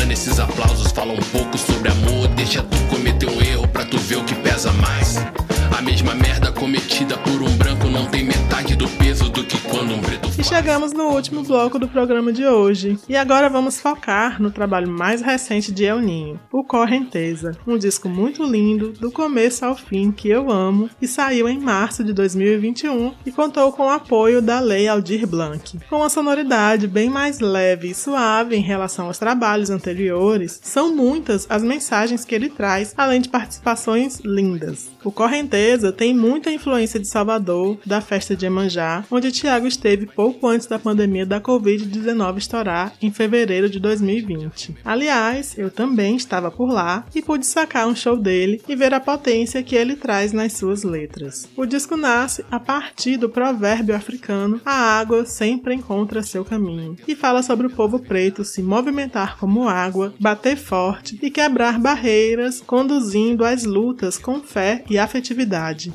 Mano, esses aplausos falam um pouco sobre amor, deixa tu cometer um erro pra tu ver o que pesa mais. A mesma merda cometida por um branco não tem metade do peso do que quando um preto chegamos no último bloco do programa de hoje. E agora vamos focar no trabalho mais recente de El Ninho, o Correnteza, um disco muito lindo, do começo ao fim, que eu amo, e saiu em março de 2021 e contou com o apoio da Lei Aldir Blanc. Com uma sonoridade bem mais leve e suave em relação aos trabalhos anteriores, são muitas as mensagens que ele traz, além de participações lindas. O Correnteza tem muita influência de Salvador, da festa de Emanjá, onde Tiago esteve pouco antes da pandemia da Covid-19 estourar em fevereiro de 2020. Aliás, eu também estava por lá e pude sacar um show dele e ver a potência que ele traz nas suas letras. O disco nasce a partir do provérbio africano A água sempre encontra seu caminho e fala sobre o povo preto se movimentar como água, bater forte e quebrar barreiras, conduzindo as lutas com fé e afetividade.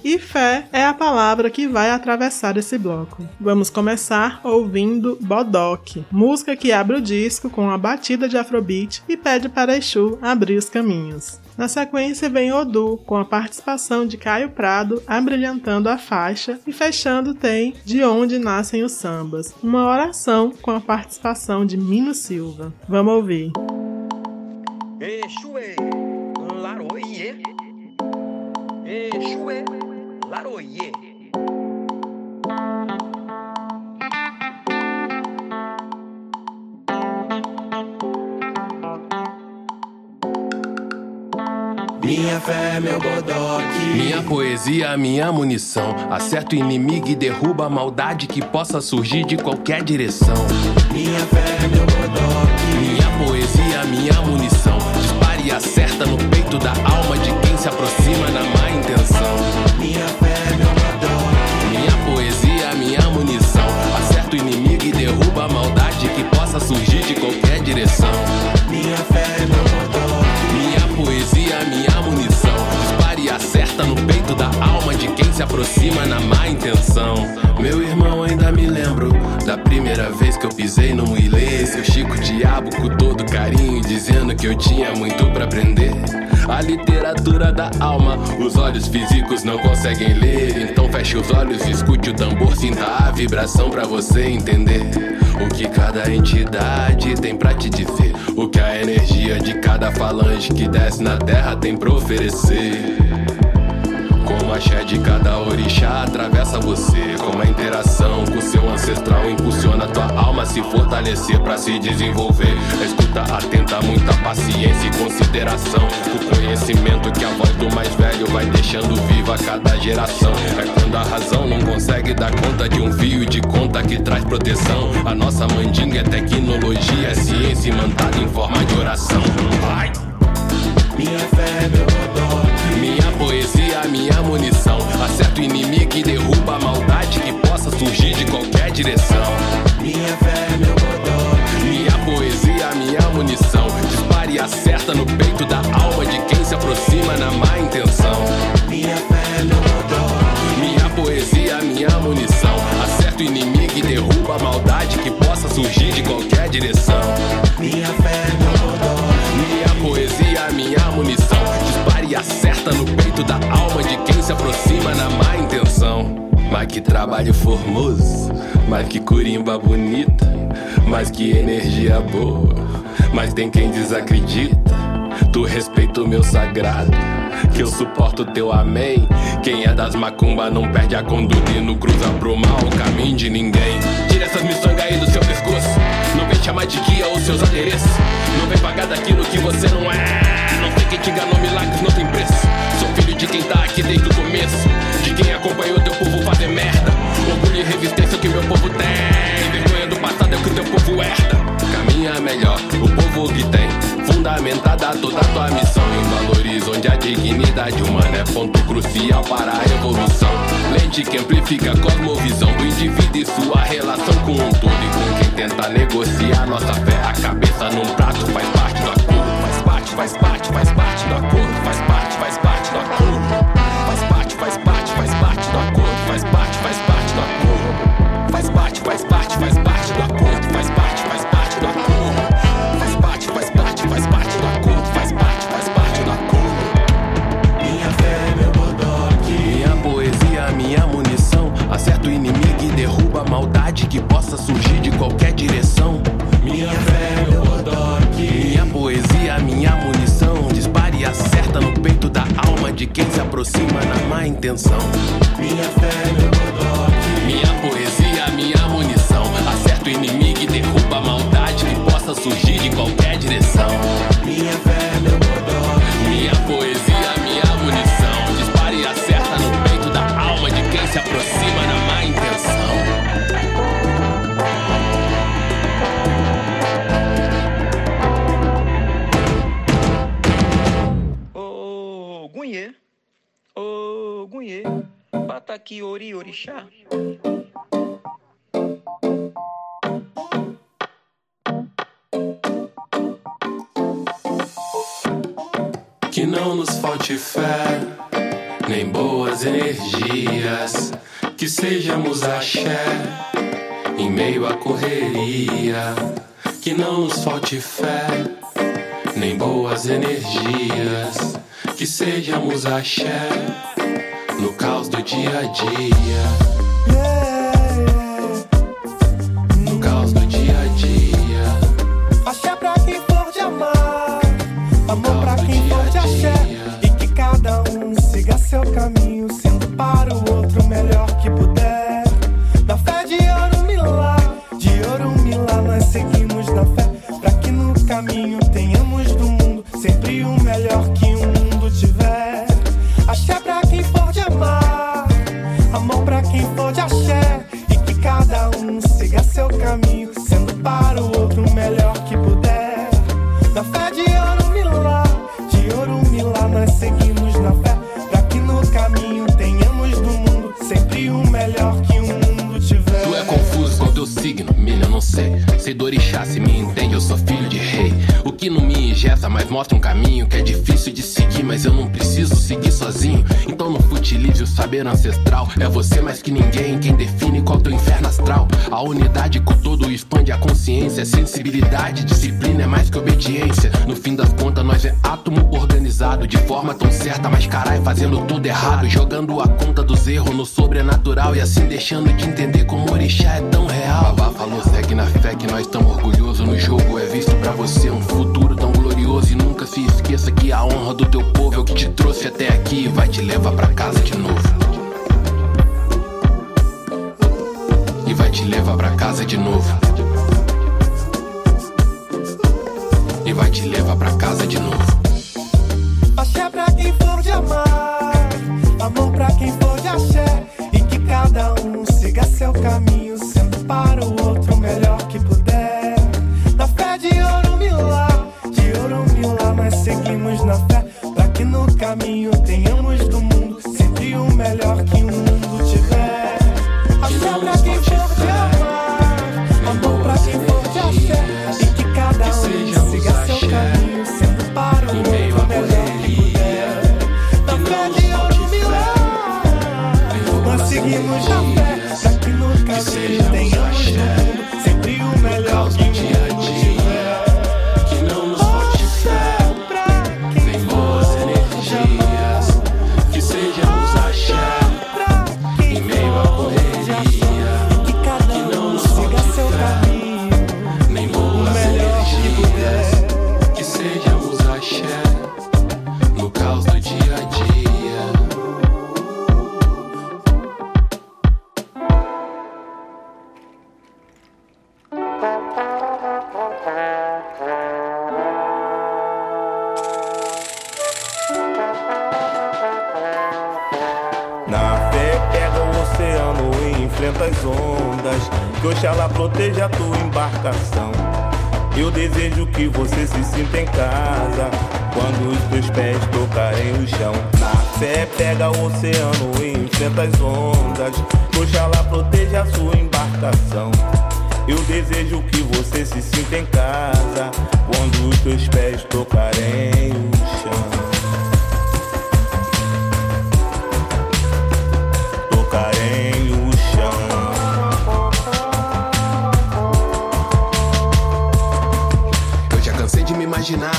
E fé é a palavra que vai atravessar esse bloco. Vamos começar ouvindo Bodoque, música que abre o disco com a batida de afrobeat e pede para Exu abrir os caminhos. Na sequência vem Odu, com a participação de Caio Prado abrilhantando a faixa, e fechando tem De Onde Nascem os Sambas, uma oração com a participação de Mino Silva. Vamos ouvir. Exuê, laroie. Exuê, laroie. Minha fé, meu bodoque. Minha poesia, minha munição. Acerta o inimigo e derruba a maldade que possa surgir de qualquer direção. Minha fé, meu bodoque. Aproxima na má intenção. Meu irmão, ainda me lembro da primeira vez que eu pisei num ilê. Seu Chico Diabo com todo carinho, dizendo que eu tinha muito pra aprender. A literatura da alma, os olhos físicos não conseguem ler. Então feche os olhos e escute o tambor, sinta a vibração pra você entender. O que cada entidade tem pra te dizer. O que a energia de cada falange que desce na terra tem pra oferecer. Como a axé de cada orixá atravessa você. Como a interação com seu ancestral impulsiona tua alma a se fortalecer pra se desenvolver. Escuta atenta, muita paciência e consideração. O conhecimento que a voz do mais velho vai deixando viva cada geração. É quando a razão não consegue dar conta de um fio de conta que traz proteção. A nossa mandinga é tecnologia, é ciência imantada em forma de oração. Vai! Minha fé, meu bodoque. Minha poesia, minha munição. Acerta o inimigo e derruba a maldade que possa surgir de qualquer direção. Minha fé, meu bodoque. Minha poesia, minha munição. Dispara e acerta no peito da alma de quem se aproxima na má intenção. Minha fé, meu bodoque. Minha poesia, minha munição. Acerta o inimigo e derruba a maldade que possa surgir de qualquer direção. Minha fé, meu bodoque. Que trabalho formoso, mas que curimba bonita, mas que energia boa. Mas tem quem desacredita. Tu respeita o meu sagrado, que eu suporto teu amém. Quem é das macumba não perde a conduta e não cruza pro mal o caminho de ninguém. Tira essas miçangas aí do seu pescoço. Não vem chamar de guia os seus adereços. Não vem pagar daquilo que você não é. Não tem quem te enganou, milagres não tem preço. Sou filho de quem tá aqui desde o começo. De quem acompanhou teu povo povo herda. Caminha melhor, o povo que tem. Fundamentada toda a tua missão em valores onde a dignidade humana é ponto crucial para a evolução. Lente que amplifica a cosmovisão do indivíduo e sua relação com um todo. E com quem tenta negociar nossa fé, a cabeça num prato faz parte do acordo. Faz parte, faz parte, faz parte do acordo. Faz parte surgir de qualquer direção. Minha fé, meu bodoque. Minha poesia, minha munição. Dispare e acerta no peito da alma de quem se aproxima na má intenção. Minha fé, meu bodoque. Minha poesia, minha munição. Acerta o inimigo e derruba a maldade que possa surgir de qualquer direção. Gunhê. Ô, Gunhê. Bata aqui, ori, orixá. Que não nos falte fé, nem boas energias. Que sejamos axé, em meio à correria. Que não nos falte fé, nem boas energias. Que sejamos axé, no caos do dia a dia. Saber ancestral. É você mais que ninguém quem define qual teu inferno astral. A unidade com todo expande a consciência. Sensibilidade, disciplina é mais que obediência. No fim das contas, nós é átomo organizado de forma tão certa, mas carai, fazendo tudo errado. Jogando a conta dos erros no sobrenatural e assim deixando de entender como o orixá é tão real. Babá falou, segue na fé que nós tão orgulhosos no jogo. É visto pra você um futuro tão glorioso. E nunca se esqueça que a honra do teu povo é o que te trouxe até aqui e vai te levar pra casa de novo. Levar pra casa de novo. E vai te levar pra casa de novo. Imaginar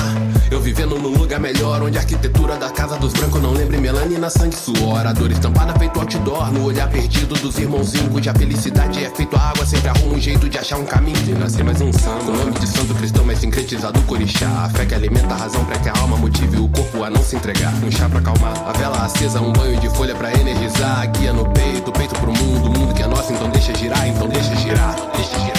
Eu vivendo num lugar melhor Onde a arquitetura da casa dos brancos não lembre adrenalina, sangue, suor. A dor estampada feito outdoor. No olhar perdido dos irmãozinhos, cuja felicidade é feito a água. Sempre arruma um jeito de achar um caminho. De nascer mais um santo. O nome de santo cristão, mas sincretizado corixá. A fé que alimenta a razão pra que a alma motive o corpo a não se entregar. Um chá pra acalmar, a vela acesa, um banho de folha pra energizar. A guia no peito, peito pro mundo, o mundo que é nosso, então deixa girar, então deixa girar. Deixa girar,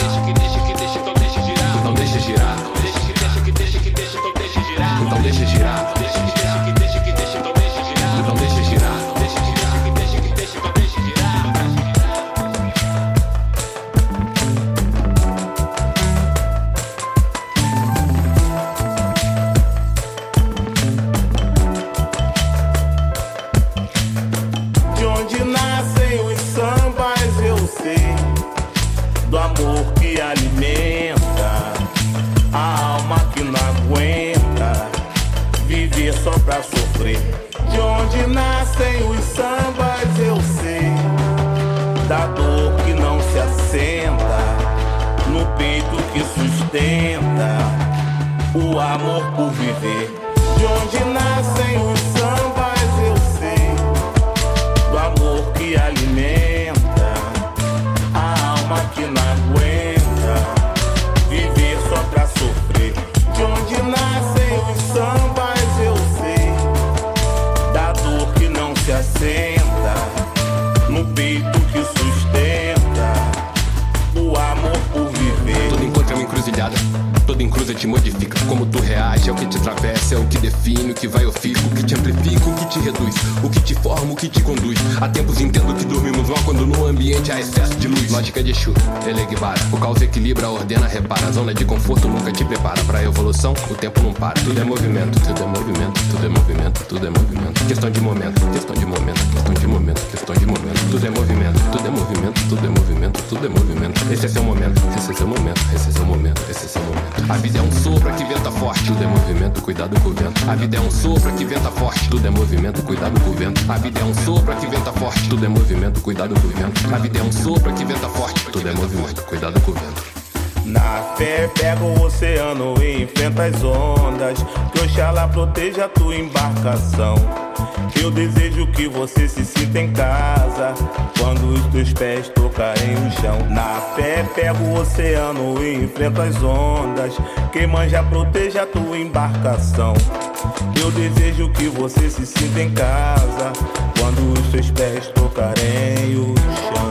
Elegbara. O caos equilibra, ordena, repara. A zona de conforto nunca te prepara pra evolução. O tempo não para. Tudo é movimento, tudo é movimento, tudo é movimento, tudo é movimento. Questão de momento, questão de momento, questão de momento, questão de momento. Tudo é movimento, tudo é movimento, tudo é movimento, tudo é movimento. Esse é seu momento, esse é seu momento, esse é seu momento, esse é seu momento. A vida é um sopro que venta forte, tudo é movimento, cuidado com o vento. A vida é um sopro que venta forte, tudo é movimento, cuidado com o vento. A vida é um sopro que venta forte, tudo é movimento, cuidado com o vento. A vida é um sopro que venta forte, tudo é movimento, cuidado com o vento. Na fé pega o oceano e enfrenta as ondas. Que Oxalá proteja a tua embarcação. Eu desejo que você se sinta em casa quando os teus pés tocarem o chão. Na fé pega o oceano e enfrenta as ondas. Quem manja proteja a tua embarcação. Eu desejo que você se sinta em casa quando os teus pés tocarem o chão.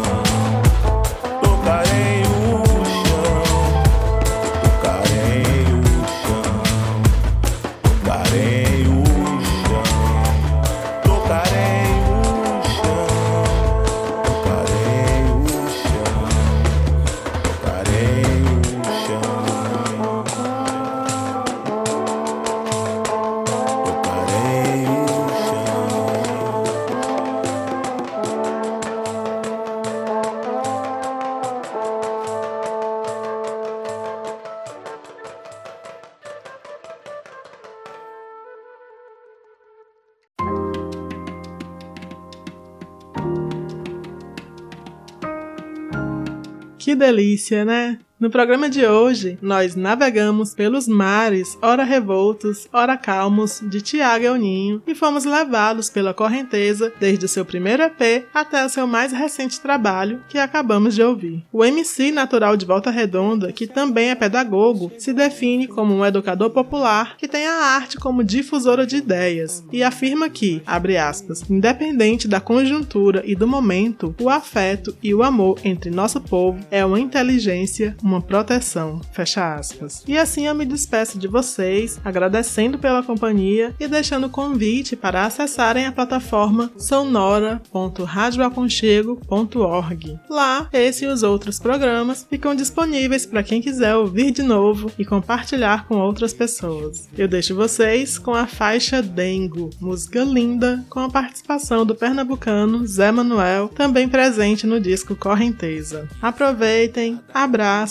Delícia, né? No programa de hoje, nós navegamos pelos mares, ora revoltos, ora calmos, de Tiago Euninho e fomos levados pela correnteza desde o seu primeiro EP até o seu mais recente trabalho, que acabamos de ouvir. O MC natural de Volta Redonda, que também é pedagogo, se define como um educador popular que tem a arte como difusora de ideias e afirma que, abre aspas, independente da conjuntura e do momento, o afeto e o amor entre nosso povo é uma inteligência, uma proteção. Fecha aspas. E assim eu me despeço de vocês, agradecendo pela companhia e deixando o convite para acessarem a plataforma sonora.radioaconchego.org. Lá, esse e os outros programas ficam disponíveis para quem quiser ouvir de novo e compartilhar com outras pessoas. Eu deixo vocês com a faixa Dengo, música linda com a participação do pernambucano Zé Manuel, também presente no disco Correnteza. Aproveitem,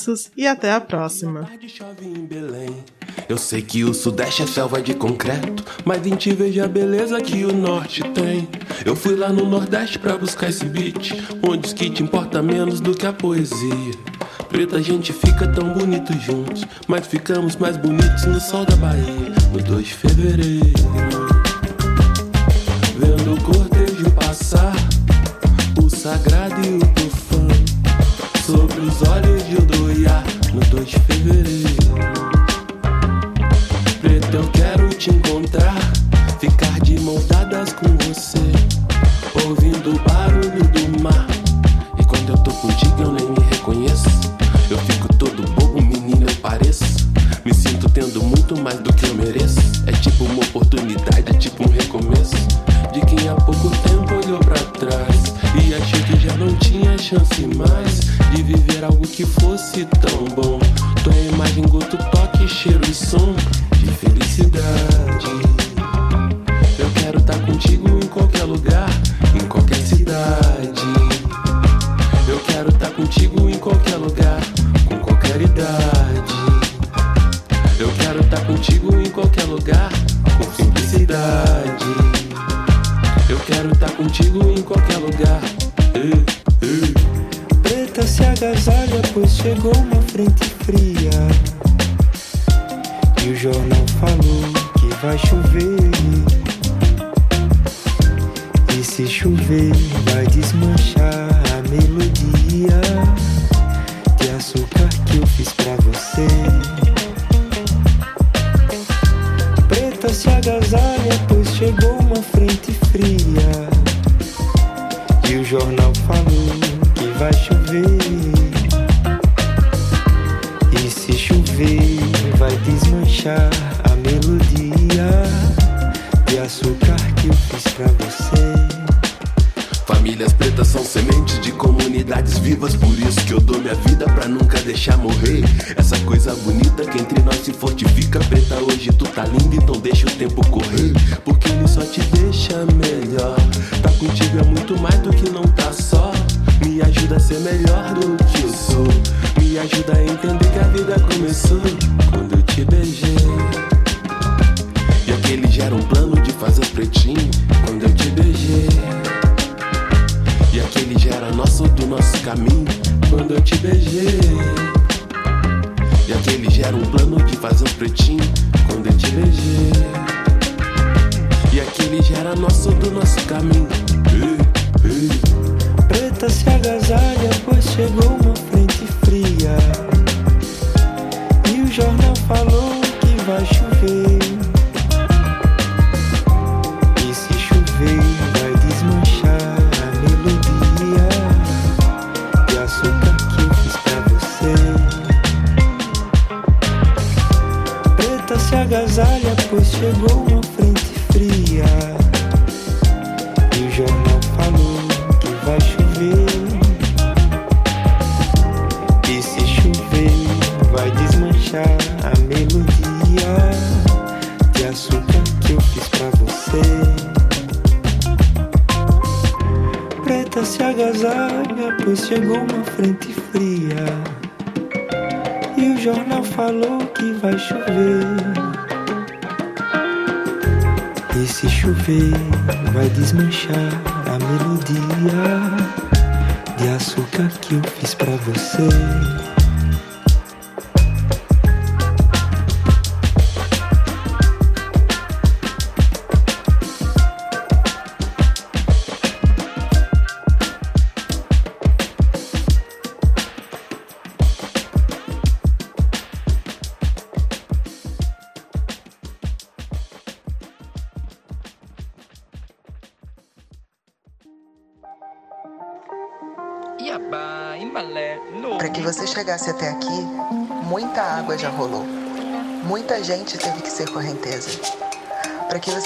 abraços e até a próxima. Eu sei que o Sudeste é selva de concreto, mas em ti veja a beleza que o Norte tem. Eu fui lá no Nordeste pra buscar esse beat, onde o que te importa menos do que a poesia. Preta, a gente fica tão bonito juntos, mas ficamos mais bonitos no sol da Bahia, no 2 de fevereiro. Vendo o cortejo passar, o sagrado e o tufão, sobre os olhos de fevereiro. Preto, eu quero te encontrar, ficar de mãos dadas com você, ouvindo o barulho do mar. E quando eu tô contigo, eu nem me reconheço. Eu fico todo bobo, menino, eu pareço. Me sinto tendo muito mais do que eu mereço. É tipo uma oportunidade, é tipo um recomeço. De quem há pouco tempo olhou pra trás chance mais de viver algo que fosse tão bom. Tua imagem, goto, toque, cheiro e som de felicidade. Eu quero estar tá contigo em qualquer lugar, em qualquer cidade. Eu quero estar tá contigo em qualquer lugar, com qualquer idade. Eu quero estar tá contigo em qualquer lugar, com simplicidade. Eu quero estar contigo em chegou uma frente fria. Valentín.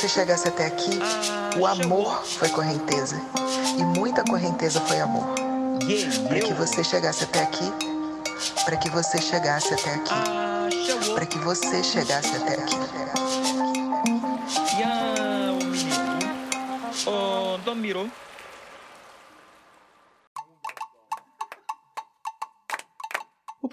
você chegasse até aqui, o amor foi correnteza. E muita correnteza foi amor. Para que você chegasse até aqui, para que você chegasse até aqui, para que você chegasse até aqui. Mirou.